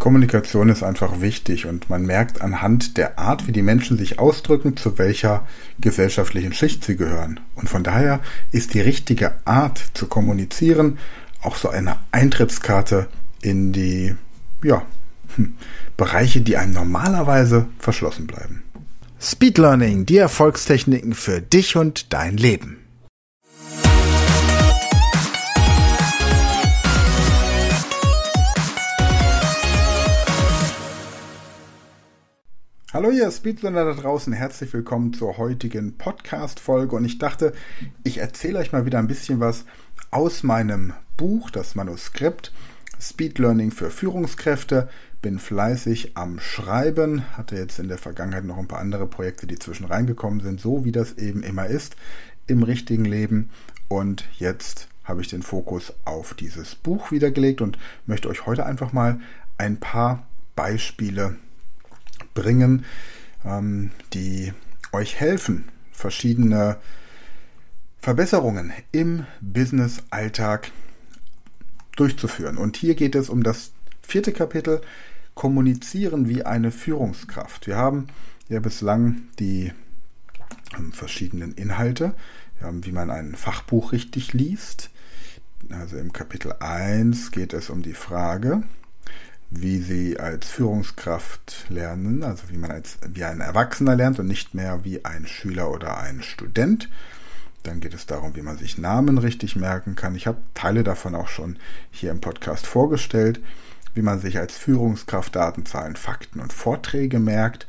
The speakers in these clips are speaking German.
Kommunikation ist einfach wichtig und man merkt anhand der Art, wie die Menschen sich ausdrücken, zu welcher gesellschaftlichen Schicht sie gehören. Und von daher ist die richtige Art zu kommunizieren auch so eine Eintrittskarte in die ja, hm, Bereiche, die einem normalerweise verschlossen bleiben. Speed Learning, die Erfolgstechniken für dich und dein Leben. Hallo ihr Speedlearner da draußen, herzlich willkommen zur heutigen Podcast-Folge. Und ich dachte, ich erzähle euch mal wieder ein bisschen was aus meinem Buch, das Manuskript Speed Learning für Führungskräfte. Bin fleißig am Schreiben, hatte jetzt in der Vergangenheit noch ein paar andere Projekte, die zwischen reingekommen sind, so wie das eben immer ist im richtigen Leben. Und jetzt habe ich den Fokus auf dieses Buch wiedergelegt und möchte euch heute einfach mal ein paar Beispiele bringen, ähm, die euch helfen, verschiedene Verbesserungen im Business-Alltag durchzuführen. Und hier geht es um das vierte Kapitel, Kommunizieren wie eine Führungskraft. Wir haben ja bislang die ähm, verschiedenen Inhalte, wie man ein Fachbuch richtig liest. Also im Kapitel 1 geht es um die Frage, wie sie als Führungskraft lernen, also wie man als wie ein Erwachsener lernt und nicht mehr wie ein Schüler oder ein Student. Dann geht es darum, wie man sich Namen richtig merken kann. Ich habe Teile davon auch schon hier im Podcast vorgestellt, wie man sich als Führungskraft Datenzahlen, Fakten und Vorträge merkt.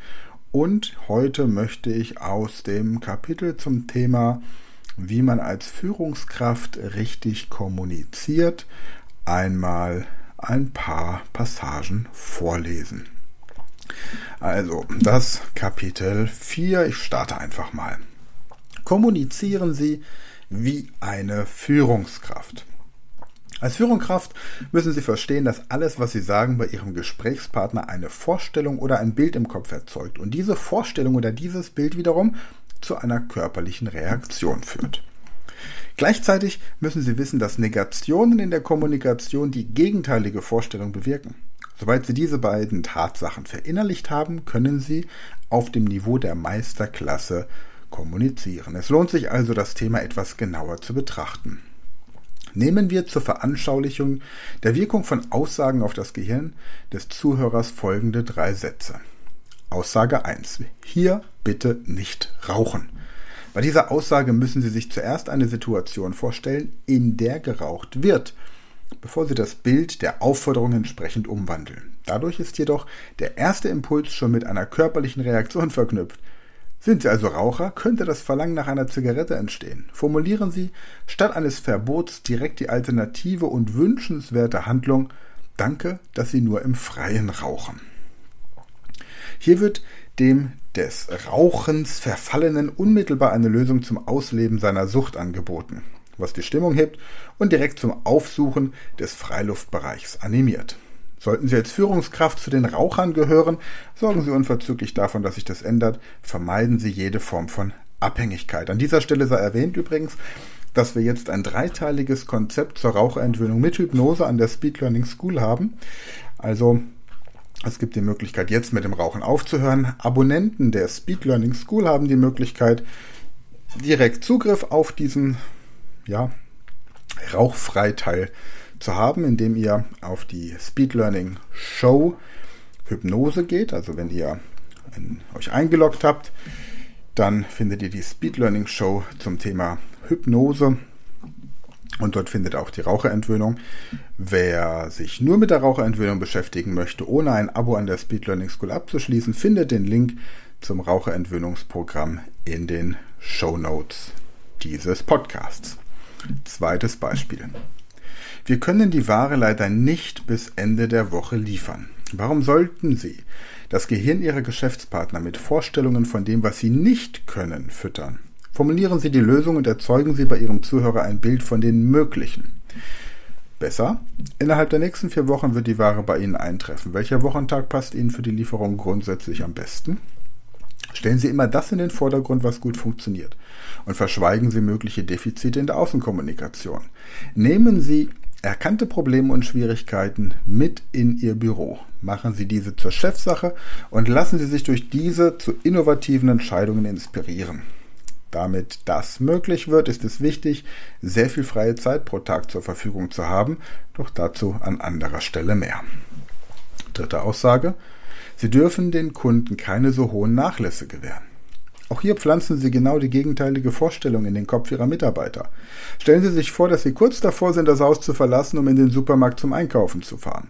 Und heute möchte ich aus dem Kapitel zum Thema, wie man als Führungskraft richtig kommuniziert, einmal ein paar Passagen vorlesen. Also, das Kapitel 4, ich starte einfach mal. Kommunizieren Sie wie eine Führungskraft. Als Führungskraft müssen Sie verstehen, dass alles, was Sie sagen, bei Ihrem Gesprächspartner eine Vorstellung oder ein Bild im Kopf erzeugt und diese Vorstellung oder dieses Bild wiederum zu einer körperlichen Reaktion führt. Gleichzeitig müssen Sie wissen, dass Negationen in der Kommunikation die gegenteilige Vorstellung bewirken. Sobald Sie diese beiden Tatsachen verinnerlicht haben, können Sie auf dem Niveau der Meisterklasse kommunizieren. Es lohnt sich also, das Thema etwas genauer zu betrachten. Nehmen wir zur Veranschaulichung der Wirkung von Aussagen auf das Gehirn des Zuhörers folgende drei Sätze. Aussage 1. Hier bitte nicht rauchen. Bei dieser Aussage müssen Sie sich zuerst eine Situation vorstellen, in der geraucht wird, bevor Sie das Bild der Aufforderung entsprechend umwandeln. Dadurch ist jedoch der erste Impuls schon mit einer körperlichen Reaktion verknüpft. Sind Sie also Raucher, könnte das Verlangen nach einer Zigarette entstehen. Formulieren Sie statt eines Verbots direkt die alternative und wünschenswerte Handlung Danke, dass Sie nur im Freien rauchen. Hier wird dem des Rauchens Verfallenen unmittelbar eine Lösung zum Ausleben seiner Sucht angeboten, was die Stimmung hebt und direkt zum Aufsuchen des Freiluftbereichs animiert. Sollten Sie als Führungskraft zu den Rauchern gehören, sorgen Sie unverzüglich davon, dass sich das ändert. Vermeiden Sie jede Form von Abhängigkeit. An dieser Stelle sei erwähnt übrigens, dass wir jetzt ein dreiteiliges Konzept zur Raucherentwöhnung mit Hypnose an der Speed Learning School haben. Also es gibt die Möglichkeit, jetzt mit dem Rauchen aufzuhören. Abonnenten der Speed Learning School haben die Möglichkeit, direkt Zugriff auf diesen ja, Rauchfreiteil zu haben, indem ihr auf die Speed Learning Show Hypnose geht. Also wenn ihr in, euch eingeloggt habt, dann findet ihr die Speed Learning Show zum Thema Hypnose und dort findet auch die Raucherentwöhnung. Wer sich nur mit der Raucherentwöhnung beschäftigen möchte, ohne ein Abo an der Speed Learning School abzuschließen, findet den Link zum Raucherentwöhnungsprogramm in den Show Notes dieses Podcasts. Zweites Beispiel. Wir können die Ware leider nicht bis Ende der Woche liefern. Warum sollten Sie das Gehirn Ihrer Geschäftspartner mit Vorstellungen von dem, was Sie nicht können, füttern? Formulieren Sie die Lösung und erzeugen Sie bei Ihrem Zuhörer ein Bild von den Möglichen. Besser, innerhalb der nächsten vier Wochen wird die Ware bei Ihnen eintreffen. Welcher Wochentag passt Ihnen für die Lieferung grundsätzlich am besten? Stellen Sie immer das in den Vordergrund, was gut funktioniert. Und verschweigen Sie mögliche Defizite in der Außenkommunikation. Nehmen Sie erkannte Probleme und Schwierigkeiten mit in Ihr Büro. Machen Sie diese zur Chefsache und lassen Sie sich durch diese zu innovativen Entscheidungen inspirieren. Damit das möglich wird, ist es wichtig, sehr viel freie Zeit pro Tag zur Verfügung zu haben, doch dazu an anderer Stelle mehr. Dritte Aussage. Sie dürfen den Kunden keine so hohen Nachlässe gewähren. Auch hier pflanzen Sie genau die gegenteilige Vorstellung in den Kopf Ihrer Mitarbeiter. Stellen Sie sich vor, dass Sie kurz davor sind, das Haus zu verlassen, um in den Supermarkt zum Einkaufen zu fahren.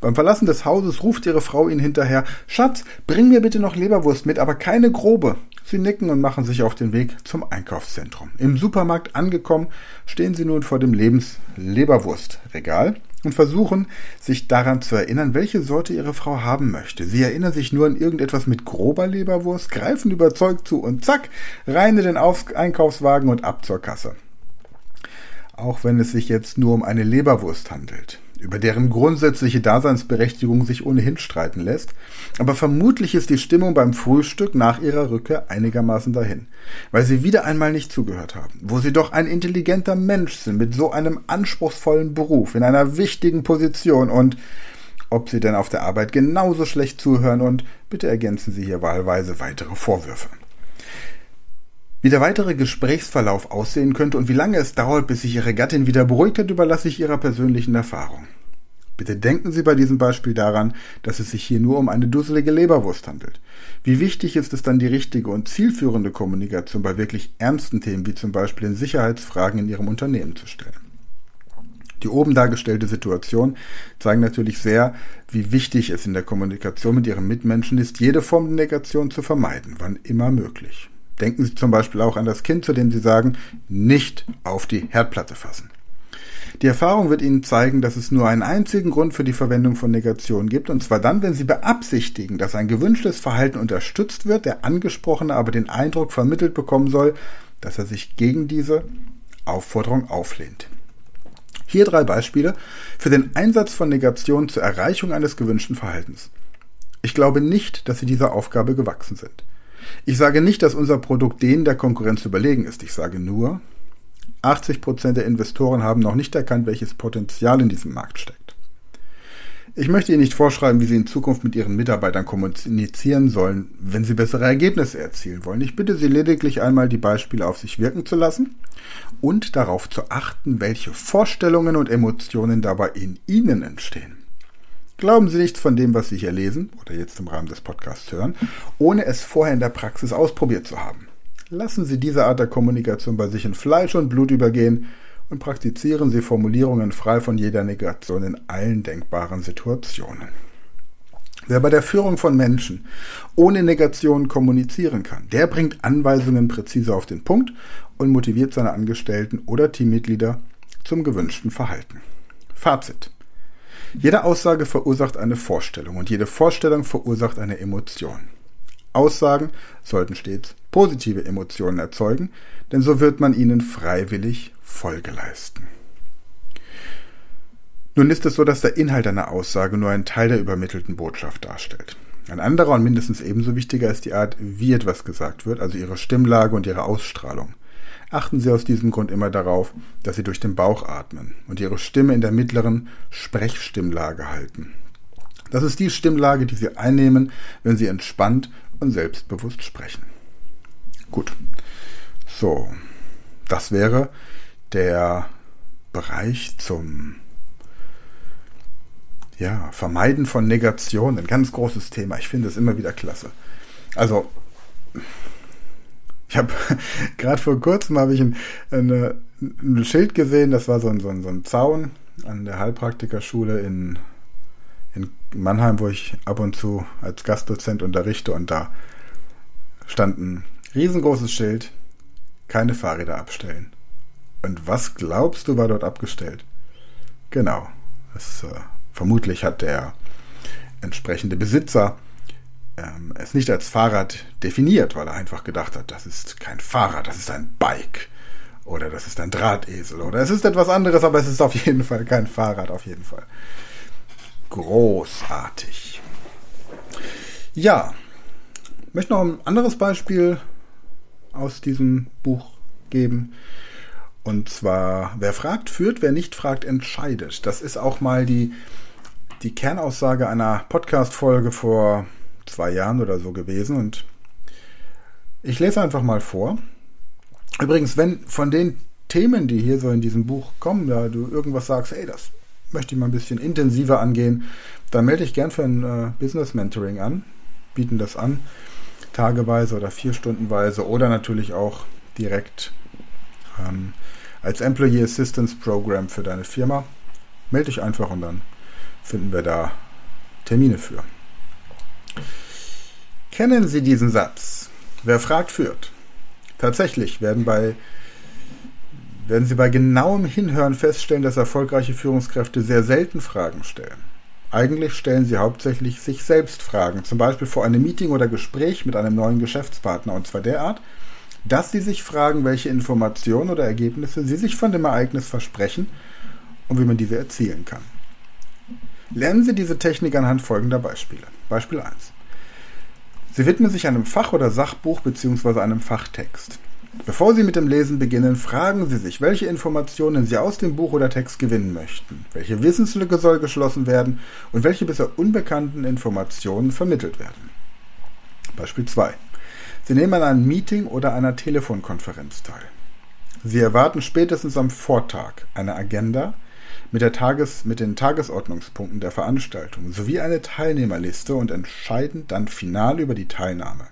Beim Verlassen des Hauses ruft Ihre Frau Ihnen hinterher, Schatz, bring mir bitte noch Leberwurst mit, aber keine grobe. Sie nicken und machen sich auf den Weg zum Einkaufszentrum. Im Supermarkt angekommen, stehen Sie nun vor dem Lebensleberwurstregal und versuchen, sich daran zu erinnern, welche Sorte Ihre Frau haben möchte. Sie erinnern sich nur an irgendetwas mit grober Leberwurst, greifen überzeugt zu und zack, rein in den Einkaufswagen und ab zur Kasse. Auch wenn es sich jetzt nur um eine Leberwurst handelt über deren grundsätzliche Daseinsberechtigung sich ohnehin streiten lässt, aber vermutlich ist die Stimmung beim Frühstück nach ihrer Rückkehr einigermaßen dahin, weil sie wieder einmal nicht zugehört haben, wo sie doch ein intelligenter Mensch sind mit so einem anspruchsvollen Beruf in einer wichtigen Position und ob sie denn auf der Arbeit genauso schlecht zuhören und bitte ergänzen Sie hier wahlweise weitere Vorwürfe. Wie der weitere Gesprächsverlauf aussehen könnte und wie lange es dauert, bis sich Ihre Gattin wieder beruhigt hat, überlasse ich Ihrer persönlichen Erfahrung. Bitte denken Sie bei diesem Beispiel daran, dass es sich hier nur um eine dusselige Leberwurst handelt. Wie wichtig ist es dann, die richtige und zielführende Kommunikation bei wirklich ernsten Themen wie zum Beispiel in Sicherheitsfragen in Ihrem Unternehmen zu stellen? Die oben dargestellte Situation zeigen natürlich sehr, wie wichtig es in der Kommunikation mit Ihren Mitmenschen ist, jede Form der Negation zu vermeiden, wann immer möglich. Denken Sie zum Beispiel auch an das Kind, zu dem Sie sagen, nicht auf die Herdplatte fassen. Die Erfahrung wird Ihnen zeigen, dass es nur einen einzigen Grund für die Verwendung von Negationen gibt, und zwar dann, wenn Sie beabsichtigen, dass ein gewünschtes Verhalten unterstützt wird, der Angesprochene aber den Eindruck vermittelt bekommen soll, dass er sich gegen diese Aufforderung auflehnt. Hier drei Beispiele für den Einsatz von Negationen zur Erreichung eines gewünschten Verhaltens. Ich glaube nicht, dass Sie dieser Aufgabe gewachsen sind. Ich sage nicht, dass unser Produkt denen der Konkurrenz überlegen ist. Ich sage nur, 80% der Investoren haben noch nicht erkannt, welches Potenzial in diesem Markt steckt. Ich möchte Ihnen nicht vorschreiben, wie Sie in Zukunft mit Ihren Mitarbeitern kommunizieren sollen, wenn Sie bessere Ergebnisse erzielen wollen. Ich bitte Sie lediglich einmal, die Beispiele auf sich wirken zu lassen und darauf zu achten, welche Vorstellungen und Emotionen dabei in Ihnen entstehen. Glauben Sie nichts von dem, was Sie hier lesen oder jetzt im Rahmen des Podcasts hören, ohne es vorher in der Praxis ausprobiert zu haben. Lassen Sie diese Art der Kommunikation bei sich in Fleisch und Blut übergehen und praktizieren Sie Formulierungen frei von jeder Negation in allen denkbaren Situationen. Wer bei der Führung von Menschen ohne Negation kommunizieren kann, der bringt Anweisungen präzise auf den Punkt und motiviert seine Angestellten oder Teammitglieder zum gewünschten Verhalten. Fazit. Jede Aussage verursacht eine Vorstellung und jede Vorstellung verursacht eine Emotion. Aussagen sollten stets positive Emotionen erzeugen, denn so wird man ihnen freiwillig Folge leisten. Nun ist es so, dass der Inhalt einer Aussage nur einen Teil der übermittelten Botschaft darstellt. Ein anderer und mindestens ebenso wichtiger ist die Art, wie etwas gesagt wird, also ihre Stimmlage und ihre Ausstrahlung achten Sie aus diesem Grund immer darauf, dass Sie durch den Bauch atmen und Ihre Stimme in der mittleren Sprechstimmlage halten. Das ist die Stimmlage, die Sie einnehmen, wenn Sie entspannt und selbstbewusst sprechen. Gut. So, das wäre der Bereich zum ja, Vermeiden von Negationen. Ein ganz großes Thema. Ich finde es immer wieder klasse. Also, ich habe gerade vor kurzem habe ich ein, eine, ein Schild gesehen, das war so ein, so ein, so ein Zaun an der Heilpraktikerschule in, in Mannheim, wo ich ab und zu als Gastdozent unterrichte und da stand ein riesengroßes Schild, keine Fahrräder abstellen. Und was glaubst du, war dort abgestellt? Genau. Das, äh, vermutlich hat der entsprechende Besitzer ähm, es nicht als Fahrrad definiert, weil er einfach gedacht hat, das ist kein Fahrrad, das ist ein Bike oder das ist ein Drahtesel oder es ist etwas anderes, aber es ist auf jeden Fall kein Fahrrad, auf jeden Fall. Großartig. Ja, ich möchte noch ein anderes Beispiel aus diesem Buch geben. Und zwar, wer fragt, führt, wer nicht fragt, entscheidet. Das ist auch mal die, die Kernaussage einer Podcast-Folge vor zwei Jahren oder so gewesen. Und ich lese einfach mal vor. Übrigens, wenn von den Themen, die hier so in diesem Buch kommen, da du irgendwas sagst, ey, das möchte ich mal ein bisschen intensiver angehen, dann melde ich gern für ein äh, Business Mentoring an, bieten das an, tageweise oder vierstundenweise oder natürlich auch direkt ähm, als Employee Assistance Program für deine Firma. Melde dich einfach und dann finden wir da Termine für. Kennen Sie diesen Satz? Wer fragt, führt. Tatsächlich werden, bei, werden Sie bei genauem Hinhören feststellen, dass erfolgreiche Führungskräfte sehr selten Fragen stellen. Eigentlich stellen sie hauptsächlich sich selbst Fragen, zum Beispiel vor einem Meeting oder Gespräch mit einem neuen Geschäftspartner, und zwar derart, dass sie sich fragen, welche Informationen oder Ergebnisse sie sich von dem Ereignis versprechen und wie man diese erzielen kann. Lernen Sie diese Technik anhand folgender Beispiele. Beispiel 1. Sie widmen sich einem Fach- oder Sachbuch bzw. einem Fachtext. Bevor Sie mit dem Lesen beginnen, fragen Sie sich, welche Informationen Sie aus dem Buch oder Text gewinnen möchten, welche Wissenslücke soll geschlossen werden und welche bisher unbekannten Informationen vermittelt werden. Beispiel 2. Sie nehmen an einem Meeting oder einer Telefonkonferenz teil. Sie erwarten spätestens am Vortag eine Agenda mit, der Tages-, mit den Tagesordnungspunkten der Veranstaltung sowie eine Teilnehmerliste und entscheiden dann final über die Teilnahme.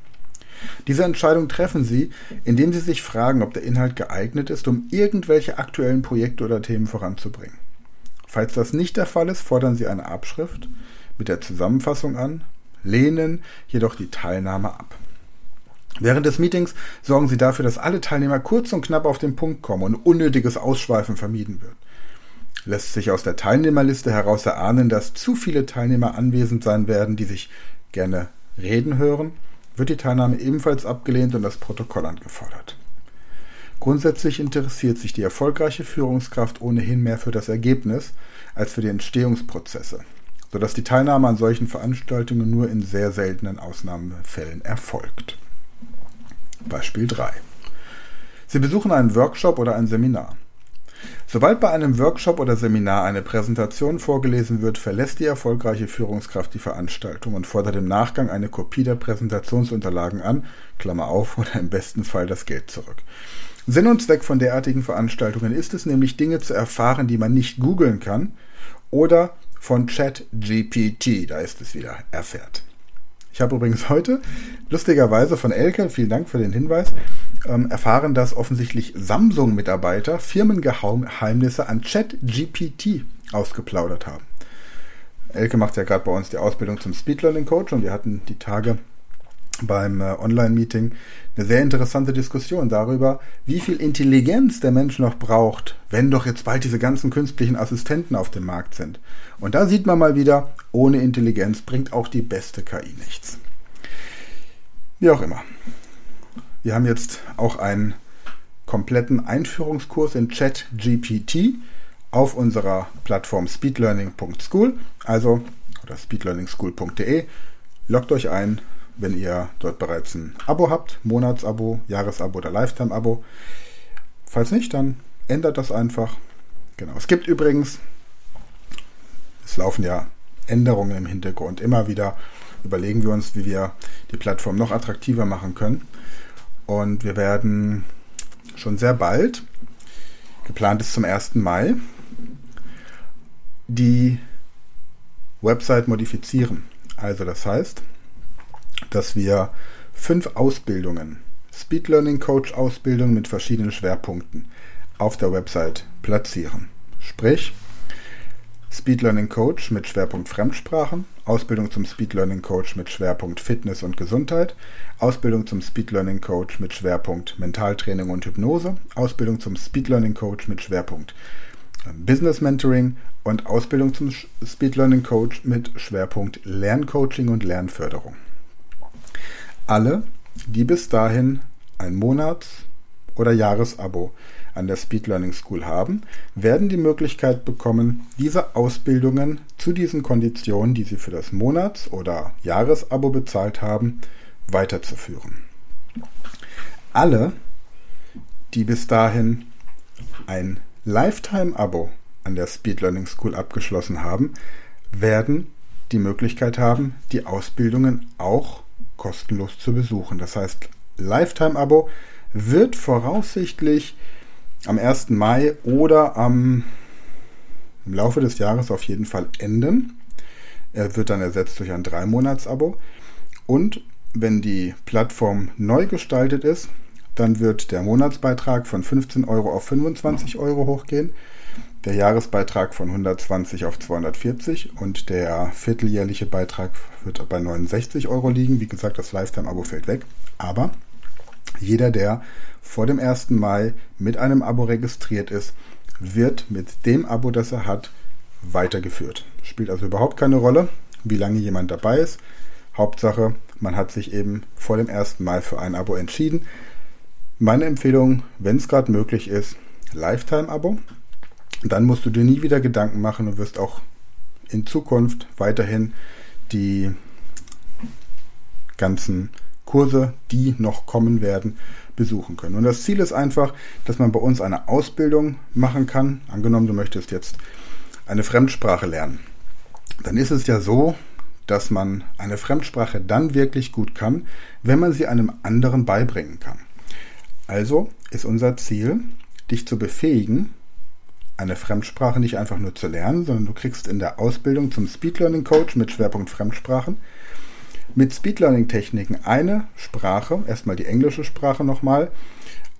Diese Entscheidung treffen Sie, indem Sie sich fragen, ob der Inhalt geeignet ist, um irgendwelche aktuellen Projekte oder Themen voranzubringen. Falls das nicht der Fall ist, fordern Sie eine Abschrift mit der Zusammenfassung an, lehnen jedoch die Teilnahme ab. Während des Meetings sorgen Sie dafür, dass alle Teilnehmer kurz und knapp auf den Punkt kommen und unnötiges Ausschweifen vermieden wird. Lässt sich aus der Teilnehmerliste heraus erahnen, dass zu viele Teilnehmer anwesend sein werden, die sich gerne reden hören, wird die Teilnahme ebenfalls abgelehnt und das Protokoll angefordert. Grundsätzlich interessiert sich die erfolgreiche Führungskraft ohnehin mehr für das Ergebnis als für die Entstehungsprozesse, sodass die Teilnahme an solchen Veranstaltungen nur in sehr seltenen Ausnahmefällen erfolgt. Beispiel 3. Sie besuchen einen Workshop oder ein Seminar. Sobald bei einem Workshop oder Seminar eine Präsentation vorgelesen wird, verlässt die erfolgreiche Führungskraft die Veranstaltung und fordert im Nachgang eine Kopie der Präsentationsunterlagen an, Klammer auf, oder im besten Fall das Geld zurück. Sinn und Zweck von derartigen Veranstaltungen ist es nämlich, Dinge zu erfahren, die man nicht googeln kann oder von ChatGPT, da ist es wieder, erfährt. Ich habe übrigens heute, lustigerweise von Elke, vielen Dank für den Hinweis, ähm, erfahren, dass offensichtlich Samsung-Mitarbeiter Firmengeheimnisse an ChatGPT ausgeplaudert haben. Elke macht ja gerade bei uns die Ausbildung zum Speed Learning Coach und wir hatten die Tage beim äh, Online-Meeting eine sehr interessante Diskussion darüber, wie viel Intelligenz der Mensch noch braucht, wenn doch jetzt bald diese ganzen künstlichen Assistenten auf dem Markt sind. Und da sieht man mal wieder, ohne Intelligenz bringt auch die beste KI nichts. Wie auch immer. Wir haben jetzt auch einen kompletten Einführungskurs in ChatGPT auf unserer Plattform speedlearning.school, also oder speedlearningschool.de. Loggt euch ein, wenn ihr dort bereits ein Abo habt, Monatsabo, Jahresabo oder Lifetime-Abo. Falls nicht, dann ändert das einfach. Genau. Es gibt übrigens, es laufen ja Änderungen im Hintergrund. Immer wieder überlegen wir uns, wie wir die Plattform noch attraktiver machen können. Und wir werden schon sehr bald, geplant ist zum 1. Mai, die Website modifizieren. Also das heißt, dass wir fünf Ausbildungen, Speed Learning Coach Ausbildungen mit verschiedenen Schwerpunkten auf der Website platzieren. Sprich, Speed Learning Coach mit Schwerpunkt Fremdsprachen, Ausbildung zum Speed Learning Coach mit Schwerpunkt Fitness und Gesundheit, Ausbildung zum Speed Learning Coach mit Schwerpunkt Mentaltraining und Hypnose, Ausbildung zum Speed Learning Coach mit Schwerpunkt ähm, Business Mentoring. Und Ausbildung zum Speed Learning Coach mit Schwerpunkt Lerncoaching und Lernförderung. Alle, die bis dahin ein Monats- oder Jahresabo an der Speed Learning School haben, werden die Möglichkeit bekommen, diese Ausbildungen zu diesen Konditionen, die sie für das Monats- oder Jahresabo bezahlt haben, weiterzuführen. Alle, die bis dahin ein Lifetime-Abo an der Speed Learning School abgeschlossen haben, werden die Möglichkeit haben, die Ausbildungen auch kostenlos zu besuchen. Das heißt, Lifetime-Abo wird voraussichtlich am 1. Mai oder am, im Laufe des Jahres auf jeden Fall enden. Er wird dann ersetzt durch ein 3-Monats-Abo. Und wenn die Plattform neu gestaltet ist, dann wird der Monatsbeitrag von 15 Euro auf 25 Euro hochgehen der Jahresbeitrag von 120 auf 240 und der vierteljährliche Beitrag wird bei 69 Euro liegen. Wie gesagt, das Lifetime-Abo fällt weg. Aber jeder, der vor dem 1. Mai mit einem Abo registriert ist, wird mit dem Abo, das er hat, weitergeführt. Spielt also überhaupt keine Rolle, wie lange jemand dabei ist. Hauptsache, man hat sich eben vor dem 1. Mai für ein Abo entschieden. Meine Empfehlung, wenn es gerade möglich ist, Lifetime-Abo dann musst du dir nie wieder Gedanken machen und wirst auch in Zukunft weiterhin die ganzen Kurse, die noch kommen werden, besuchen können. Und das Ziel ist einfach, dass man bei uns eine Ausbildung machen kann. Angenommen, du möchtest jetzt eine Fremdsprache lernen. Dann ist es ja so, dass man eine Fremdsprache dann wirklich gut kann, wenn man sie einem anderen beibringen kann. Also ist unser Ziel, dich zu befähigen, eine Fremdsprache nicht einfach nur zu lernen, sondern du kriegst in der Ausbildung zum Speed Learning Coach mit Schwerpunkt Fremdsprachen mit Speed Learning Techniken eine Sprache, erstmal die englische Sprache nochmal,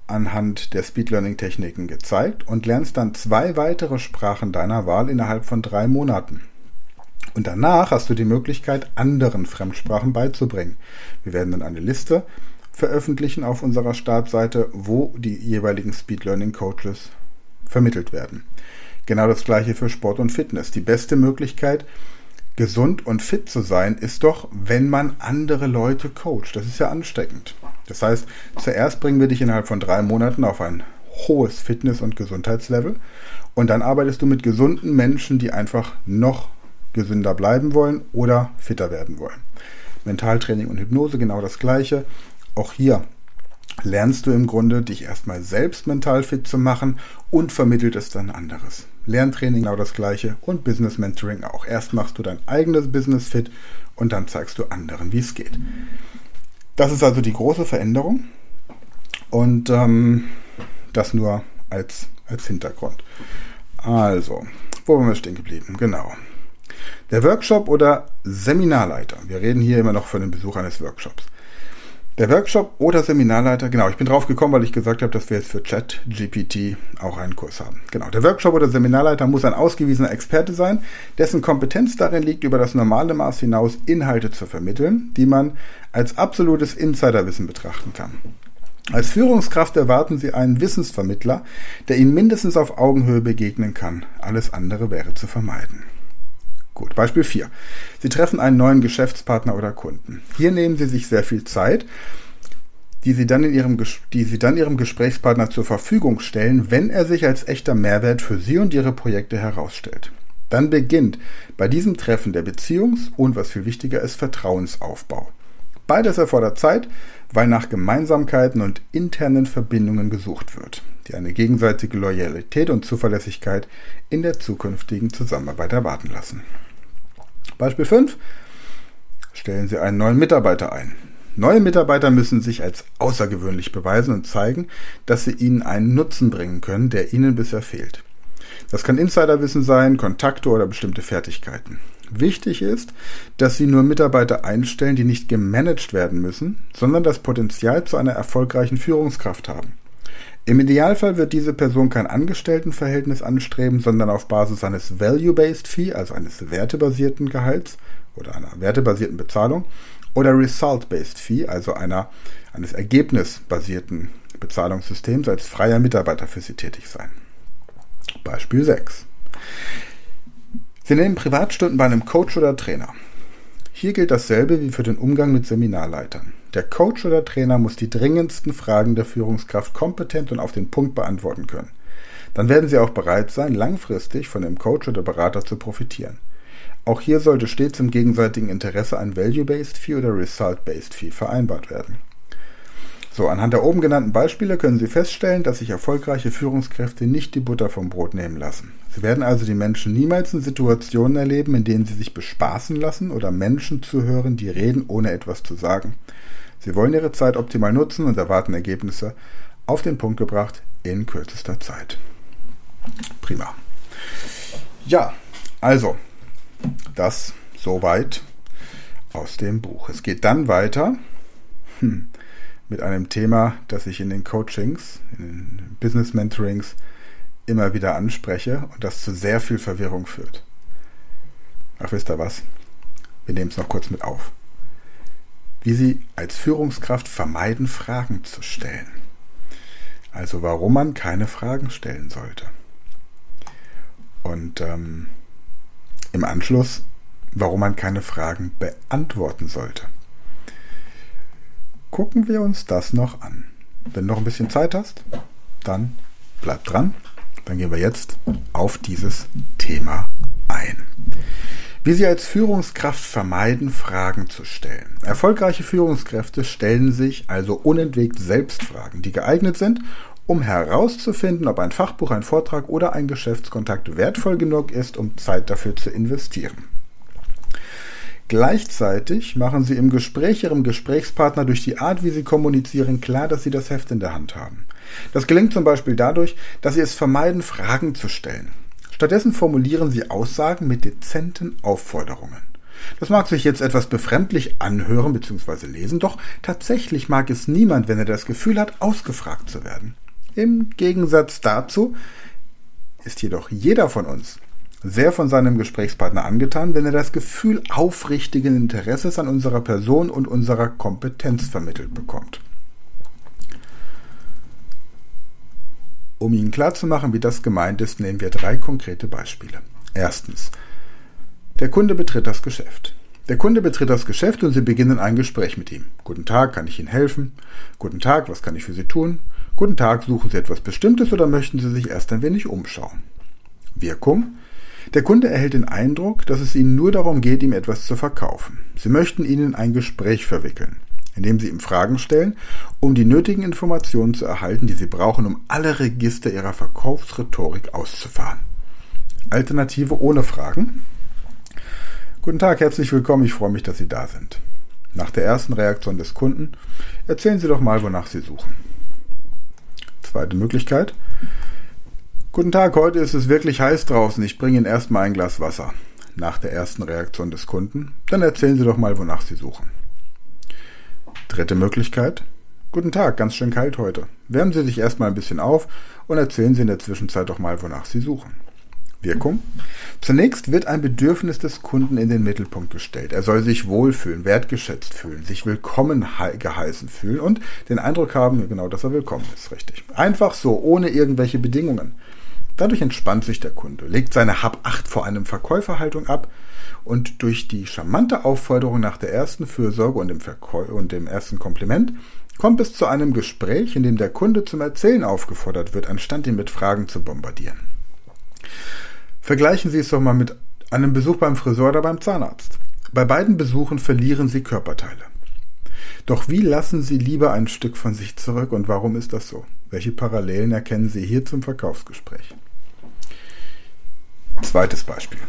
anhand der Speed Learning Techniken gezeigt und lernst dann zwei weitere Sprachen deiner Wahl innerhalb von drei Monaten. Und danach hast du die Möglichkeit, anderen Fremdsprachen beizubringen. Wir werden dann eine Liste veröffentlichen auf unserer Startseite, wo die jeweiligen Speed Learning Coaches vermittelt werden. Genau das gleiche für Sport und Fitness. Die beste Möglichkeit, gesund und fit zu sein, ist doch, wenn man andere Leute coacht. Das ist ja ansteckend. Das heißt, zuerst bringen wir dich innerhalb von drei Monaten auf ein hohes Fitness- und Gesundheitslevel und dann arbeitest du mit gesunden Menschen, die einfach noch gesünder bleiben wollen oder fitter werden wollen. Mentaltraining und Hypnose genau das gleiche. Auch hier lernst du im Grunde, dich erstmal selbst mental fit zu machen und vermittelt es dann anderes. Lerntraining genau das gleiche und Business Mentoring auch. Erst machst du dein eigenes Business fit und dann zeigst du anderen, wie es geht. Das ist also die große Veränderung und ähm, das nur als, als Hintergrund. Also, wo waren wir stehen geblieben? Genau. Der Workshop oder Seminarleiter. Wir reden hier immer noch von dem Besuch eines Workshops. Der Workshop oder Seminarleiter, genau, ich bin drauf gekommen, weil ich gesagt habe, dass wir jetzt für Chat GPT auch einen Kurs haben. Genau, der Workshop oder Seminarleiter muss ein ausgewiesener Experte sein, dessen Kompetenz darin liegt, über das normale Maß hinaus Inhalte zu vermitteln, die man als absolutes Insiderwissen betrachten kann. Als Führungskraft erwarten Sie einen Wissensvermittler, der Ihnen mindestens auf Augenhöhe begegnen kann. Alles andere wäre zu vermeiden. Gut, Beispiel 4. Sie treffen einen neuen Geschäftspartner oder Kunden. Hier nehmen Sie sich sehr viel Zeit, die Sie, dann in Ihrem, die Sie dann Ihrem Gesprächspartner zur Verfügung stellen, wenn er sich als echter Mehrwert für Sie und Ihre Projekte herausstellt. Dann beginnt bei diesem Treffen der Beziehungs- und, was viel wichtiger ist, Vertrauensaufbau. Beides erfordert Zeit, weil nach Gemeinsamkeiten und internen Verbindungen gesucht wird, die eine gegenseitige Loyalität und Zuverlässigkeit in der zukünftigen Zusammenarbeit erwarten lassen. Beispiel 5. Stellen Sie einen neuen Mitarbeiter ein. Neue Mitarbeiter müssen sich als außergewöhnlich beweisen und zeigen, dass sie Ihnen einen Nutzen bringen können, der Ihnen bisher fehlt. Das kann Insiderwissen sein, Kontakte oder bestimmte Fertigkeiten. Wichtig ist, dass Sie nur Mitarbeiter einstellen, die nicht gemanagt werden müssen, sondern das Potenzial zu einer erfolgreichen Führungskraft haben. Im Idealfall wird diese Person kein Angestelltenverhältnis anstreben, sondern auf Basis eines Value-Based Fee, also eines wertebasierten Gehalts oder einer wertebasierten Bezahlung, oder Result-Based Fee, also einer, eines ergebnisbasierten Bezahlungssystems als freier Mitarbeiter für Sie tätig sein. Beispiel 6. Sie nehmen Privatstunden bei einem Coach oder Trainer. Hier gilt dasselbe wie für den Umgang mit Seminarleitern. Der Coach oder Trainer muss die dringendsten Fragen der Führungskraft kompetent und auf den Punkt beantworten können. Dann werden Sie auch bereit sein, langfristig von dem Coach oder Berater zu profitieren. Auch hier sollte stets im gegenseitigen Interesse ein Value-Based Fee oder Result-Based Fee vereinbart werden. So, anhand der oben genannten Beispiele können Sie feststellen, dass sich erfolgreiche Führungskräfte nicht die Butter vom Brot nehmen lassen. Sie werden also die Menschen niemals in Situationen erleben, in denen sie sich bespaßen lassen oder Menschen zuhören, die reden, ohne etwas zu sagen. Sie wollen ihre Zeit optimal nutzen und erwarten Ergebnisse auf den Punkt gebracht in kürzester Zeit. Prima. Ja, also, das soweit aus dem Buch. Es geht dann weiter hm, mit einem Thema, das ich in den Coachings, in den Business Mentorings immer wieder anspreche und das zu sehr viel Verwirrung führt. Ach, wisst ihr was? Wir nehmen es noch kurz mit auf. Wie Sie als Führungskraft vermeiden, Fragen zu stellen. Also warum man keine Fragen stellen sollte. Und ähm, im Anschluss, warum man keine Fragen beantworten sollte. Gucken wir uns das noch an. Wenn du noch ein bisschen Zeit hast, dann bleib dran. Dann gehen wir jetzt auf dieses Thema ein. Wie Sie als Führungskraft vermeiden, Fragen zu stellen. Erfolgreiche Führungskräfte stellen sich also unentwegt selbst Fragen, die geeignet sind, um herauszufinden, ob ein Fachbuch, ein Vortrag oder ein Geschäftskontakt wertvoll genug ist, um Zeit dafür zu investieren. Gleichzeitig machen Sie im Gespräch Ihrem Gesprächspartner durch die Art, wie Sie kommunizieren, klar, dass Sie das Heft in der Hand haben. Das gelingt zum Beispiel dadurch, dass Sie es vermeiden, Fragen zu stellen. Stattdessen formulieren Sie Aussagen mit dezenten Aufforderungen. Das mag sich jetzt etwas befremdlich anhören bzw. lesen, doch tatsächlich mag es niemand, wenn er das Gefühl hat, ausgefragt zu werden. Im Gegensatz dazu ist jedoch jeder von uns sehr von seinem Gesprächspartner angetan, wenn er das Gefühl aufrichtigen Interesses an unserer Person und unserer Kompetenz vermittelt bekommt. Um Ihnen klarzumachen, wie das gemeint ist, nehmen wir drei konkrete Beispiele. Erstens. Der Kunde betritt das Geschäft. Der Kunde betritt das Geschäft und Sie beginnen ein Gespräch mit ihm. Guten Tag, kann ich Ihnen helfen? Guten Tag, was kann ich für Sie tun? Guten Tag, suchen Sie etwas Bestimmtes oder möchten Sie sich erst ein wenig umschauen? Wirkung? Der Kunde erhält den Eindruck, dass es Ihnen nur darum geht, ihm etwas zu verkaufen. Sie möchten ihn in ein Gespräch verwickeln, indem Sie ihm Fragen stellen, um die nötigen Informationen zu erhalten, die Sie brauchen, um alle Register Ihrer Verkaufsrhetorik auszufahren. Alternative ohne Fragen? Guten Tag, herzlich willkommen, ich freue mich, dass Sie da sind. Nach der ersten Reaktion des Kunden erzählen Sie doch mal, wonach Sie suchen. Zweite Möglichkeit. Guten Tag, heute ist es wirklich heiß draußen. Ich bringe Ihnen erstmal ein Glas Wasser. Nach der ersten Reaktion des Kunden. Dann erzählen Sie doch mal, wonach Sie suchen. Dritte Möglichkeit. Guten Tag, ganz schön kalt heute. Wärmen Sie sich erstmal ein bisschen auf und erzählen Sie in der Zwischenzeit doch mal, wonach Sie suchen. Wirkung? Zunächst wird ein Bedürfnis des Kunden in den Mittelpunkt gestellt. Er soll sich wohlfühlen, wertgeschätzt fühlen, sich willkommen geheißen fühlen und den Eindruck haben, genau, dass er willkommen ist, richtig. Einfach so, ohne irgendwelche Bedingungen. Dadurch entspannt sich der Kunde, legt seine Hab-Acht vor einem Verkäuferhaltung ab und durch die charmante Aufforderung nach der ersten Fürsorge und dem, Verkäu und dem ersten Kompliment kommt es zu einem Gespräch, in dem der Kunde zum Erzählen aufgefordert wird, anstatt ihn mit Fragen zu bombardieren. Vergleichen Sie es doch mal mit einem Besuch beim Friseur oder beim Zahnarzt. Bei beiden Besuchen verlieren Sie Körperteile. Doch wie lassen Sie lieber ein Stück von sich zurück und warum ist das so? Welche Parallelen erkennen Sie hier zum Verkaufsgespräch? Zweites Beispiel.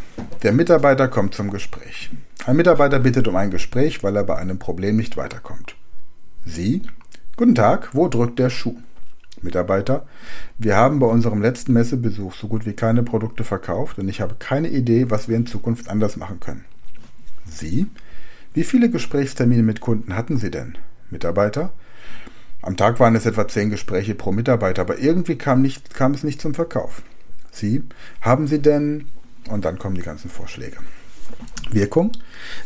Der Mitarbeiter kommt zum Gespräch. Ein Mitarbeiter bittet um ein Gespräch, weil er bei einem Problem nicht weiterkommt. Sie? Guten Tag, wo drückt der Schuh? Mitarbeiter. Wir haben bei unserem letzten Messebesuch so gut wie keine Produkte verkauft und ich habe keine Idee, was wir in Zukunft anders machen können. Sie? Wie viele Gesprächstermine mit Kunden hatten Sie denn? Mitarbeiter? Am Tag waren es etwa zehn Gespräche pro Mitarbeiter, aber irgendwie kam, nicht, kam es nicht zum Verkauf. Sie? Haben Sie denn? Und dann kommen die ganzen Vorschläge. Wirkung?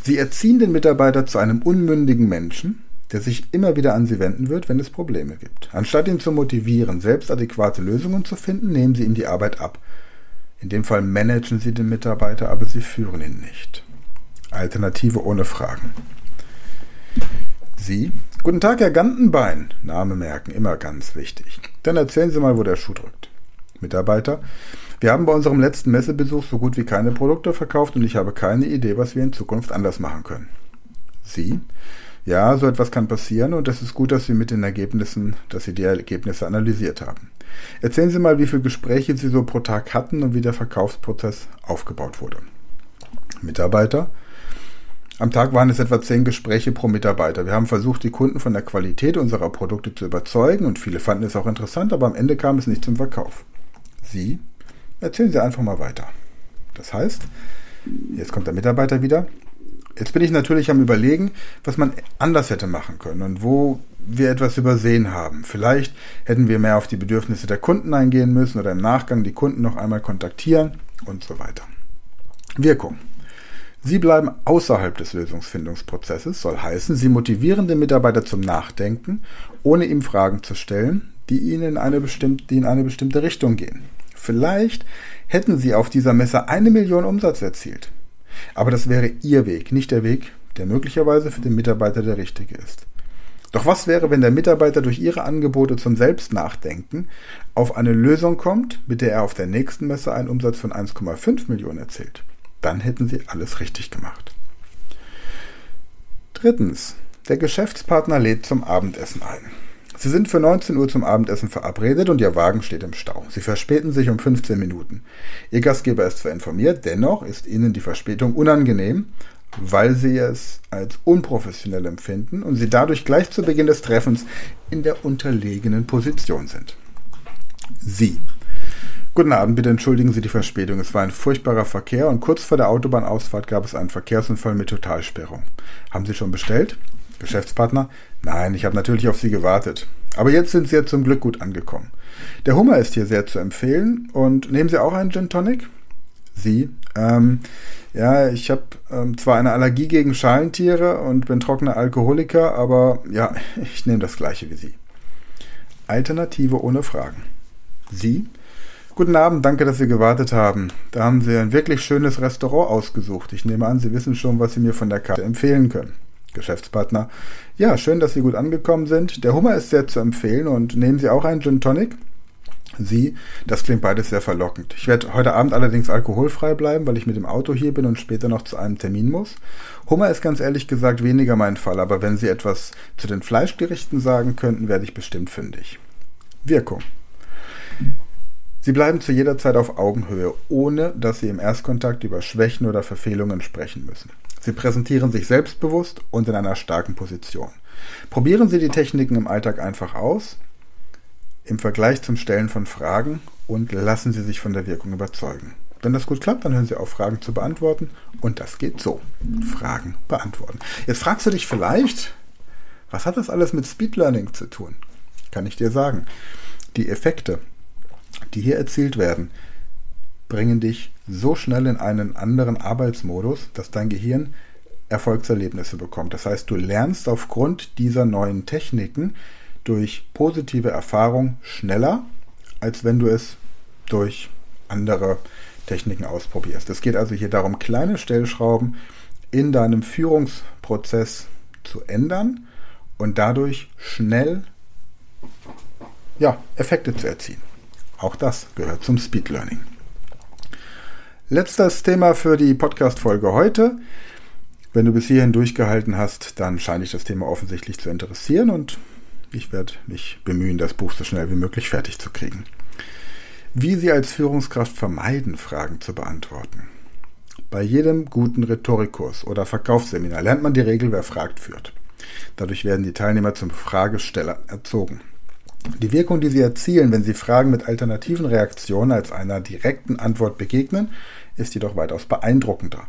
Sie erziehen den Mitarbeiter zu einem unmündigen Menschen, der sich immer wieder an Sie wenden wird, wenn es Probleme gibt. Anstatt ihn zu motivieren, selbst adäquate Lösungen zu finden, nehmen Sie ihm die Arbeit ab. In dem Fall managen Sie den Mitarbeiter, aber Sie führen ihn nicht. Alternative ohne Fragen. Sie. Guten Tag, Herr Gantenbein. Name merken, immer ganz wichtig. Dann erzählen Sie mal, wo der Schuh drückt. Mitarbeiter. Wir haben bei unserem letzten Messebesuch so gut wie keine Produkte verkauft und ich habe keine Idee, was wir in Zukunft anders machen können. Sie. Ja, so etwas kann passieren und es ist gut, dass Sie mit den Ergebnissen, dass Sie die Ergebnisse analysiert haben. Erzählen Sie mal, wie viele Gespräche Sie so pro Tag hatten und wie der Verkaufsprozess aufgebaut wurde. Mitarbeiter. Am Tag waren es etwa zehn Gespräche pro Mitarbeiter. Wir haben versucht, die Kunden von der Qualität unserer Produkte zu überzeugen und viele fanden es auch interessant, aber am Ende kam es nicht zum Verkauf. Sie? Erzählen Sie einfach mal weiter. Das heißt, jetzt kommt der Mitarbeiter wieder. Jetzt bin ich natürlich am Überlegen, was man anders hätte machen können und wo wir etwas übersehen haben. Vielleicht hätten wir mehr auf die Bedürfnisse der Kunden eingehen müssen oder im Nachgang die Kunden noch einmal kontaktieren und so weiter. Wirkung. Sie bleiben außerhalb des Lösungsfindungsprozesses, soll heißen, Sie motivieren den Mitarbeiter zum Nachdenken, ohne ihm Fragen zu stellen, die, ihn in eine bestimmte, die in eine bestimmte Richtung gehen. Vielleicht hätten Sie auf dieser Messe eine Million Umsatz erzielt. Aber das wäre Ihr Weg, nicht der Weg, der möglicherweise für den Mitarbeiter der richtige ist. Doch was wäre, wenn der Mitarbeiter durch Ihre Angebote zum Selbstnachdenken auf eine Lösung kommt, mit der er auf der nächsten Messe einen Umsatz von 1,5 Millionen erzielt? Dann hätten Sie alles richtig gemacht. Drittens. Der Geschäftspartner lädt zum Abendessen ein. Sie sind für 19 Uhr zum Abendessen verabredet und Ihr Wagen steht im Stau. Sie verspäten sich um 15 Minuten. Ihr Gastgeber ist zwar informiert, dennoch ist Ihnen die Verspätung unangenehm, weil Sie es als unprofessionell empfinden und Sie dadurch gleich zu Beginn des Treffens in der unterlegenen Position sind. Sie Guten Abend, bitte entschuldigen Sie die Verspätung. Es war ein furchtbarer Verkehr und kurz vor der Autobahnausfahrt gab es einen Verkehrsunfall mit Totalsperrung. Haben Sie schon bestellt? Geschäftspartner? Nein, ich habe natürlich auf Sie gewartet. Aber jetzt sind Sie ja zum Glück gut angekommen. Der Hummer ist hier sehr zu empfehlen und nehmen Sie auch einen Gin Tonic? Sie? Ähm, ja, ich habe ähm, zwar eine Allergie gegen Schalentiere und bin trockener Alkoholiker, aber ja, ich nehme das gleiche wie Sie. Alternative ohne Fragen. Sie? Guten Abend, danke, dass Sie gewartet haben. Da haben Sie ein wirklich schönes Restaurant ausgesucht. Ich nehme an, Sie wissen schon, was Sie mir von der Karte empfehlen können. Geschäftspartner. Ja, schön, dass Sie gut angekommen sind. Der Hummer ist sehr zu empfehlen und nehmen Sie auch einen Gin Tonic? Sie, das klingt beides sehr verlockend. Ich werde heute Abend allerdings alkoholfrei bleiben, weil ich mit dem Auto hier bin und später noch zu einem Termin muss. Hummer ist ganz ehrlich gesagt weniger mein Fall, aber wenn Sie etwas zu den Fleischgerichten sagen könnten, werde ich bestimmt fündig. Wirkung. Sie bleiben zu jeder Zeit auf Augenhöhe, ohne dass Sie im Erstkontakt über Schwächen oder Verfehlungen sprechen müssen. Sie präsentieren sich selbstbewusst und in einer starken Position. Probieren Sie die Techniken im Alltag einfach aus, im Vergleich zum Stellen von Fragen und lassen Sie sich von der Wirkung überzeugen. Wenn das gut klappt, dann hören Sie auf, Fragen zu beantworten. Und das geht so. Fragen beantworten. Jetzt fragst du dich vielleicht, was hat das alles mit Speed Learning zu tun? Kann ich dir sagen. Die Effekte, die hier erzielt werden, bringen dich so schnell in einen anderen Arbeitsmodus, dass dein Gehirn Erfolgserlebnisse bekommt. Das heißt, du lernst aufgrund dieser neuen Techniken durch positive Erfahrung schneller, als wenn du es durch andere Techniken ausprobierst. Es geht also hier darum, kleine Stellschrauben in deinem Führungsprozess zu ändern und dadurch schnell ja, Effekte zu erzielen. Auch das gehört zum Speed Learning. Letztes Thema für die Podcast-Folge heute. Wenn du bis hierhin durchgehalten hast, dann scheint dich das Thema offensichtlich zu interessieren und ich werde mich bemühen, das Buch so schnell wie möglich fertig zu kriegen. Wie Sie als Führungskraft vermeiden, Fragen zu beantworten. Bei jedem guten Rhetorikkurs oder Verkaufsseminar lernt man die Regel, wer fragt, führt. Dadurch werden die Teilnehmer zum Fragesteller erzogen. Die Wirkung, die sie erzielen, wenn sie Fragen mit alternativen Reaktionen als einer direkten Antwort begegnen, ist jedoch weitaus beeindruckender.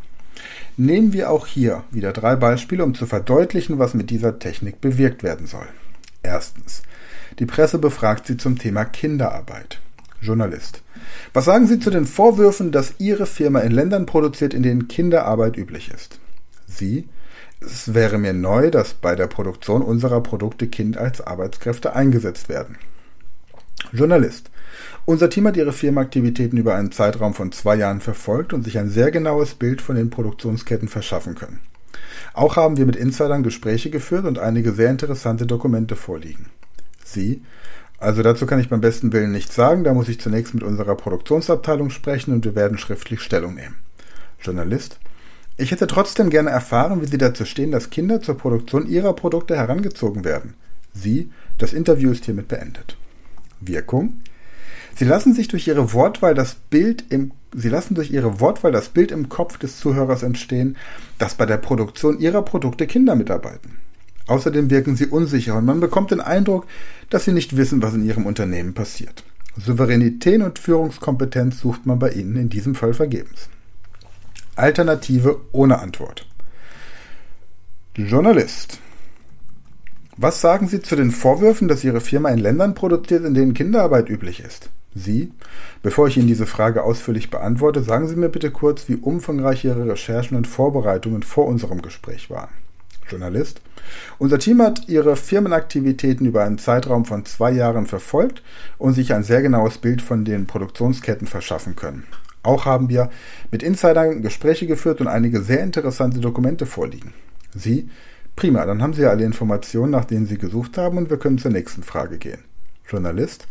Nehmen wir auch hier wieder drei Beispiele, um zu verdeutlichen, was mit dieser Technik bewirkt werden soll. Erstens. Die Presse befragt sie zum Thema Kinderarbeit. Journalist. Was sagen Sie zu den Vorwürfen, dass Ihre Firma in Ländern produziert, in denen Kinderarbeit üblich ist? Sie. Es wäre mir neu, dass bei der Produktion unserer Produkte Kind als Arbeitskräfte eingesetzt werden. Journalist. Unser Team hat Ihre Firmenaktivitäten über einen Zeitraum von zwei Jahren verfolgt und sich ein sehr genaues Bild von den Produktionsketten verschaffen können. Auch haben wir mit Insidern Gespräche geführt und einige sehr interessante Dokumente vorliegen. Sie? Also dazu kann ich beim besten Willen nichts sagen, da muss ich zunächst mit unserer Produktionsabteilung sprechen und wir werden schriftlich Stellung nehmen. Journalist? Ich hätte trotzdem gerne erfahren, wie Sie dazu stehen, dass Kinder zur Produktion ihrer Produkte herangezogen werden. Sie, das Interview ist hiermit beendet. Wirkung? Sie lassen sich durch ihre Wortwahl das Bild im Sie lassen durch ihre Wortwahl das Bild im Kopf des Zuhörers entstehen, dass bei der Produktion ihrer Produkte Kinder mitarbeiten. Außerdem wirken sie unsicher und man bekommt den Eindruck, dass sie nicht wissen, was in ihrem Unternehmen passiert. Souveränität und Führungskompetenz sucht man bei ihnen in diesem Fall vergebens. Alternative ohne Antwort. Journalist. Was sagen Sie zu den Vorwürfen, dass Ihre Firma in Ländern produziert, in denen Kinderarbeit üblich ist? Sie? Bevor ich Ihnen diese Frage ausführlich beantworte, sagen Sie mir bitte kurz, wie umfangreich Ihre Recherchen und Vorbereitungen vor unserem Gespräch waren. Journalist. Unser Team hat Ihre Firmenaktivitäten über einen Zeitraum von zwei Jahren verfolgt und sich ein sehr genaues Bild von den Produktionsketten verschaffen können. Auch haben wir mit Insidern Gespräche geführt und einige sehr interessante Dokumente vorliegen. Sie? Prima, dann haben Sie alle Informationen, nach denen Sie gesucht haben und wir können zur nächsten Frage gehen. Journalist?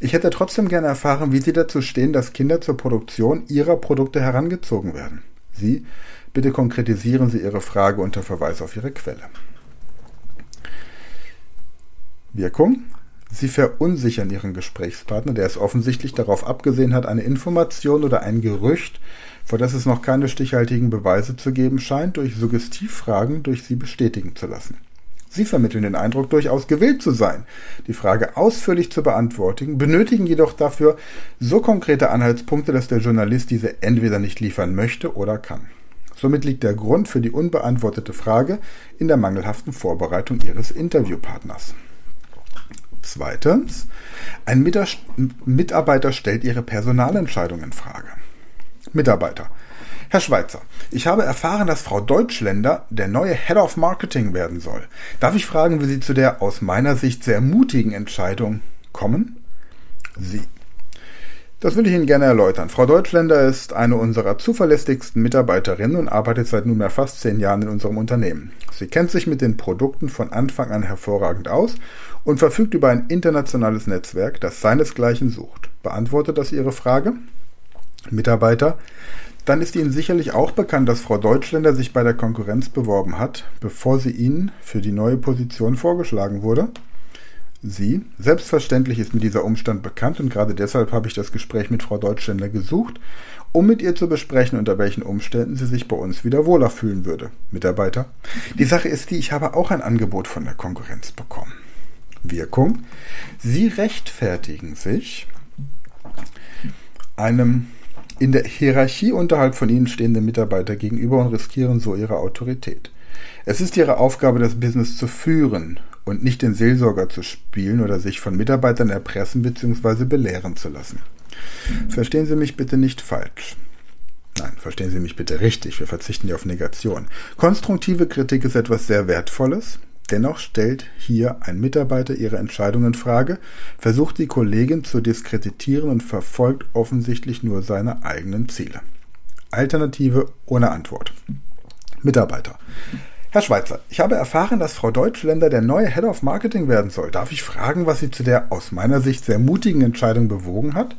Ich hätte trotzdem gerne erfahren, wie Sie dazu stehen, dass Kinder zur Produktion ihrer Produkte herangezogen werden. Sie? Bitte konkretisieren Sie Ihre Frage unter Verweis auf Ihre Quelle. Wirkung? Sie verunsichern Ihren Gesprächspartner, der es offensichtlich darauf abgesehen hat, eine Information oder ein Gerücht, vor das es noch keine stichhaltigen Beweise zu geben scheint, durch Suggestivfragen durch Sie bestätigen zu lassen. Sie vermitteln den Eindruck, durchaus gewillt zu sein, die Frage ausführlich zu beantworten, benötigen jedoch dafür so konkrete Anhaltspunkte, dass der Journalist diese entweder nicht liefern möchte oder kann. Somit liegt der Grund für die unbeantwortete Frage in der mangelhaften Vorbereitung Ihres Interviewpartners. Zweitens, ein Mitarbeiter stellt Ihre Personalentscheidung in Frage. Mitarbeiter. Herr Schweizer, ich habe erfahren, dass Frau Deutschländer der neue Head of Marketing werden soll. Darf ich fragen, wie Sie zu der aus meiner Sicht sehr mutigen Entscheidung kommen? Sie. Das will ich Ihnen gerne erläutern. Frau Deutschländer ist eine unserer zuverlässigsten Mitarbeiterinnen und arbeitet seit nunmehr fast zehn Jahren in unserem Unternehmen. Sie kennt sich mit den Produkten von Anfang an hervorragend aus und verfügt über ein internationales Netzwerk, das seinesgleichen sucht. Beantwortet das Ihre Frage? Mitarbeiter, dann ist Ihnen sicherlich auch bekannt, dass Frau Deutschländer sich bei der Konkurrenz beworben hat, bevor sie Ihnen für die neue Position vorgeschlagen wurde. Sie. Selbstverständlich ist mir dieser Umstand bekannt und gerade deshalb habe ich das Gespräch mit Frau Deutschländer gesucht, um mit ihr zu besprechen, unter welchen Umständen sie sich bei uns wieder wohler fühlen würde. Mitarbeiter. Die Sache ist die, ich habe auch ein Angebot von der Konkurrenz bekommen. Wirkung. Sie rechtfertigen sich einem in der Hierarchie unterhalb von ihnen stehenden Mitarbeiter gegenüber und riskieren so ihre Autorität. Es ist ihre Aufgabe, das Business zu führen und nicht den Seelsorger zu spielen oder sich von Mitarbeitern erpressen bzw. belehren zu lassen. Verstehen Sie mich bitte nicht falsch. Nein, verstehen Sie mich bitte richtig, wir verzichten hier auf Negation. Konstruktive Kritik ist etwas sehr Wertvolles. Dennoch stellt hier ein Mitarbeiter ihre Entscheidung in Frage, versucht die Kollegin zu diskreditieren und verfolgt offensichtlich nur seine eigenen Ziele. Alternative ohne Antwort. Mitarbeiter. Herr Schweizer, ich habe erfahren, dass Frau Deutschländer der neue Head of Marketing werden soll. Darf ich fragen, was Sie zu der aus meiner Sicht sehr mutigen Entscheidung bewogen hat?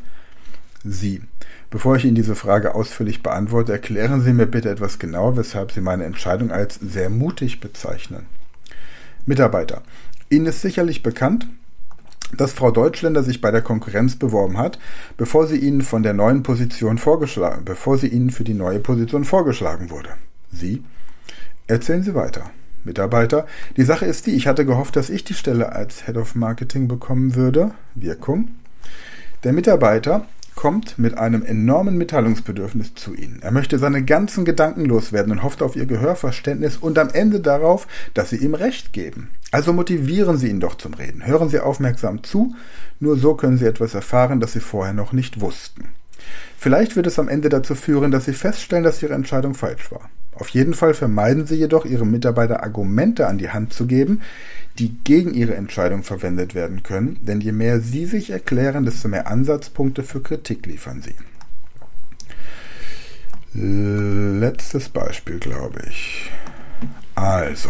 Sie. Bevor ich Ihnen diese Frage ausführlich beantworte, erklären Sie mir bitte etwas genauer, weshalb Sie meine Entscheidung als sehr mutig bezeichnen. Mitarbeiter. Ihnen ist sicherlich bekannt, dass Frau Deutschländer sich bei der Konkurrenz beworben hat, bevor sie Ihnen von der neuen Position vorgeschlagen, bevor sie Ihnen für die neue Position vorgeschlagen wurde. Sie Erzählen Sie weiter. Mitarbeiter, die Sache ist die, ich hatte gehofft, dass ich die Stelle als Head of Marketing bekommen würde. Wirkung. Der Mitarbeiter kommt mit einem enormen Mitteilungsbedürfnis zu Ihnen. Er möchte seine ganzen Gedanken loswerden und hofft auf Ihr Gehörverständnis und am Ende darauf, dass Sie ihm Recht geben. Also motivieren Sie ihn doch zum Reden. Hören Sie aufmerksam zu, nur so können Sie etwas erfahren, das Sie vorher noch nicht wussten. Vielleicht wird es am Ende dazu führen, dass Sie feststellen, dass Ihre Entscheidung falsch war. Auf jeden Fall vermeiden Sie jedoch, Ihrem Mitarbeiter Argumente an die Hand zu geben, die gegen Ihre Entscheidung verwendet werden können, denn je mehr Sie sich erklären, desto mehr Ansatzpunkte für Kritik liefern Sie. Letztes Beispiel, glaube ich. Also.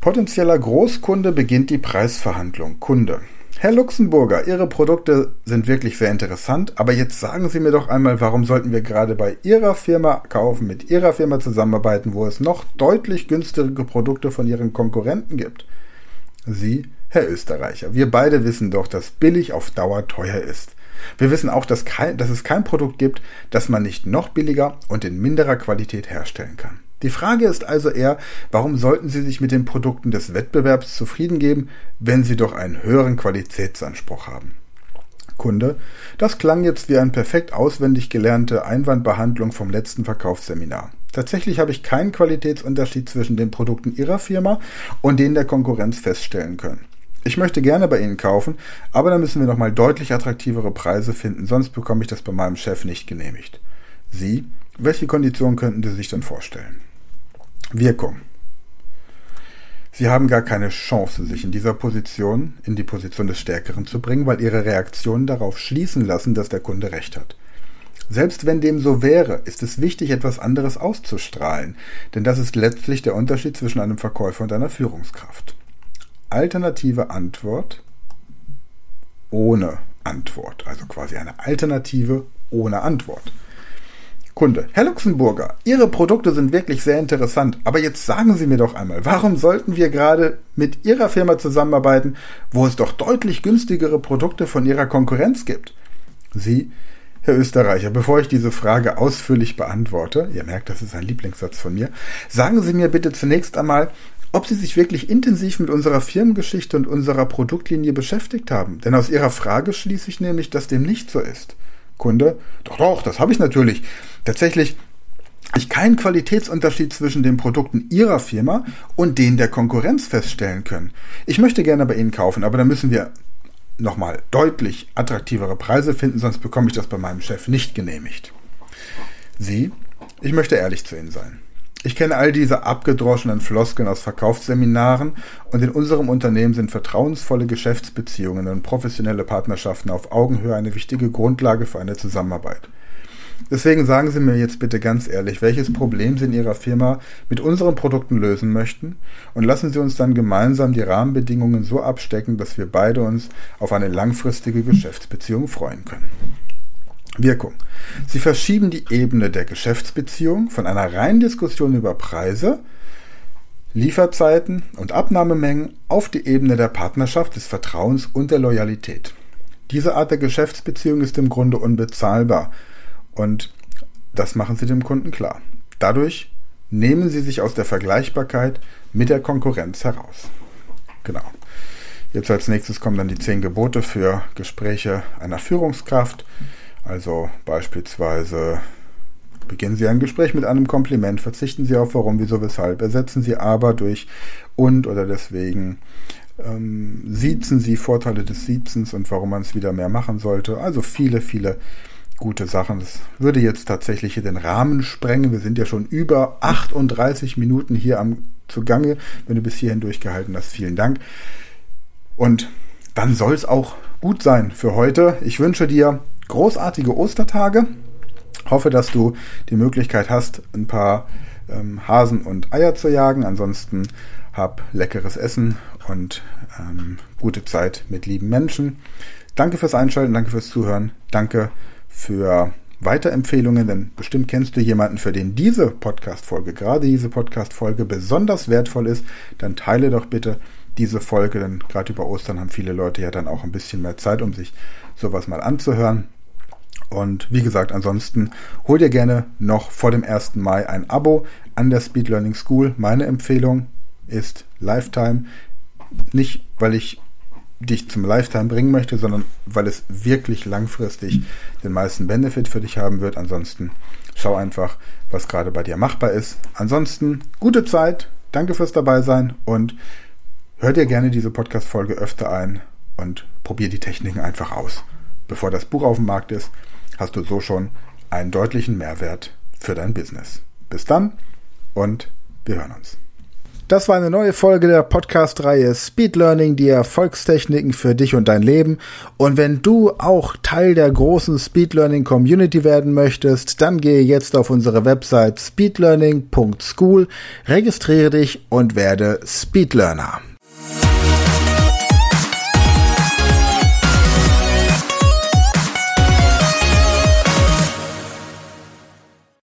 Potenzieller Großkunde beginnt die Preisverhandlung. Kunde. Herr Luxemburger, Ihre Produkte sind wirklich sehr interessant, aber jetzt sagen Sie mir doch einmal, warum sollten wir gerade bei Ihrer Firma kaufen, mit Ihrer Firma zusammenarbeiten, wo es noch deutlich günstigere Produkte von Ihren Konkurrenten gibt? Sie, Herr Österreicher, wir beide wissen doch, dass billig auf Dauer teuer ist. Wir wissen auch, dass, kein, dass es kein Produkt gibt, das man nicht noch billiger und in minderer Qualität herstellen kann. Die Frage ist also eher, warum sollten Sie sich mit den Produkten des Wettbewerbs zufrieden geben, wenn Sie doch einen höheren Qualitätsanspruch haben? Kunde, das klang jetzt wie eine perfekt auswendig gelernte Einwandbehandlung vom letzten Verkaufsseminar. Tatsächlich habe ich keinen Qualitätsunterschied zwischen den Produkten Ihrer Firma und denen der Konkurrenz feststellen können. Ich möchte gerne bei Ihnen kaufen, aber da müssen wir nochmal deutlich attraktivere Preise finden, sonst bekomme ich das bei meinem Chef nicht genehmigt. Sie, welche Konditionen könnten Sie sich denn vorstellen? Wirkung. Sie haben gar keine Chance, sich in dieser Position, in die Position des Stärkeren zu bringen, weil Ihre Reaktionen darauf schließen lassen, dass der Kunde recht hat. Selbst wenn dem so wäre, ist es wichtig, etwas anderes auszustrahlen, denn das ist letztlich der Unterschied zwischen einem Verkäufer und einer Führungskraft. Alternative Antwort ohne Antwort, also quasi eine Alternative ohne Antwort. Kunde. Herr Luxemburger, Ihre Produkte sind wirklich sehr interessant, aber jetzt sagen Sie mir doch einmal, warum sollten wir gerade mit Ihrer Firma zusammenarbeiten, wo es doch deutlich günstigere Produkte von Ihrer Konkurrenz gibt? Sie, Herr Österreicher, bevor ich diese Frage ausführlich beantworte, ihr merkt, das ist ein Lieblingssatz von mir, sagen Sie mir bitte zunächst einmal, ob Sie sich wirklich intensiv mit unserer Firmengeschichte und unserer Produktlinie beschäftigt haben. Denn aus Ihrer Frage schließe ich nämlich, dass dem nicht so ist. Kunde, doch, doch, das habe ich natürlich. Tatsächlich ich keinen Qualitätsunterschied zwischen den Produkten Ihrer Firma und denen der Konkurrenz feststellen können. Ich möchte gerne bei Ihnen kaufen, aber da müssen wir nochmal deutlich attraktivere Preise finden, sonst bekomme ich das bei meinem Chef nicht genehmigt. Sie, ich möchte ehrlich zu Ihnen sein. Ich kenne all diese abgedroschenen Floskeln aus Verkaufsseminaren und in unserem Unternehmen sind vertrauensvolle Geschäftsbeziehungen und professionelle Partnerschaften auf Augenhöhe eine wichtige Grundlage für eine Zusammenarbeit. Deswegen sagen Sie mir jetzt bitte ganz ehrlich, welches Problem Sie in Ihrer Firma mit unseren Produkten lösen möchten und lassen Sie uns dann gemeinsam die Rahmenbedingungen so abstecken, dass wir beide uns auf eine langfristige Geschäftsbeziehung freuen können. Wirkung. Sie verschieben die Ebene der Geschäftsbeziehung von einer reinen Diskussion über Preise, Lieferzeiten und Abnahmemengen auf die Ebene der Partnerschaft, des Vertrauens und der Loyalität. Diese Art der Geschäftsbeziehung ist im Grunde unbezahlbar und das machen Sie dem Kunden klar. Dadurch nehmen Sie sich aus der Vergleichbarkeit mit der Konkurrenz heraus. Genau. Jetzt als nächstes kommen dann die zehn Gebote für Gespräche einer Führungskraft. Also beispielsweise beginnen Sie ein Gespräch mit einem Kompliment, verzichten Sie auf warum, wieso, weshalb, ersetzen Sie aber durch und oder deswegen, ähm, siezen Sie Vorteile des Siezens und warum man es wieder mehr machen sollte. Also viele, viele gute Sachen. Das würde jetzt tatsächlich hier den Rahmen sprengen. Wir sind ja schon über 38 Minuten hier am zugange. Wenn du bis hierhin durchgehalten hast, vielen Dank. Und dann soll es auch gut sein für heute. Ich wünsche dir großartige Ostertage. Hoffe, dass du die Möglichkeit hast, ein paar ähm, Hasen und Eier zu jagen. Ansonsten hab leckeres Essen und ähm, gute Zeit mit lieben Menschen. Danke fürs Einschalten, danke fürs Zuhören, danke für Weiterempfehlungen, denn bestimmt kennst du jemanden, für den diese Podcast-Folge, gerade diese Podcast-Folge besonders wertvoll ist. Dann teile doch bitte diese Folge, denn gerade über Ostern haben viele Leute ja dann auch ein bisschen mehr Zeit, um sich sowas mal anzuhören. Und wie gesagt, ansonsten hol dir gerne noch vor dem 1. Mai ein Abo an der Speed Learning School. Meine Empfehlung ist Lifetime. Nicht, weil ich dich zum Lifetime bringen möchte, sondern weil es wirklich langfristig den meisten Benefit für dich haben wird. Ansonsten schau einfach, was gerade bei dir machbar ist. Ansonsten gute Zeit, danke fürs Dabeisein und hör dir gerne diese Podcast-Folge öfter ein und probier die Techniken einfach aus. Bevor das Buch auf dem Markt ist, hast du so schon einen deutlichen Mehrwert für dein Business. Bis dann und wir hören uns. Das war eine neue Folge der Podcast-Reihe Speed Learning, die Erfolgstechniken für dich und dein Leben. Und wenn du auch Teil der großen Speed Learning Community werden möchtest, dann gehe jetzt auf unsere Website speedlearning.school, registriere dich und werde Speed Learner.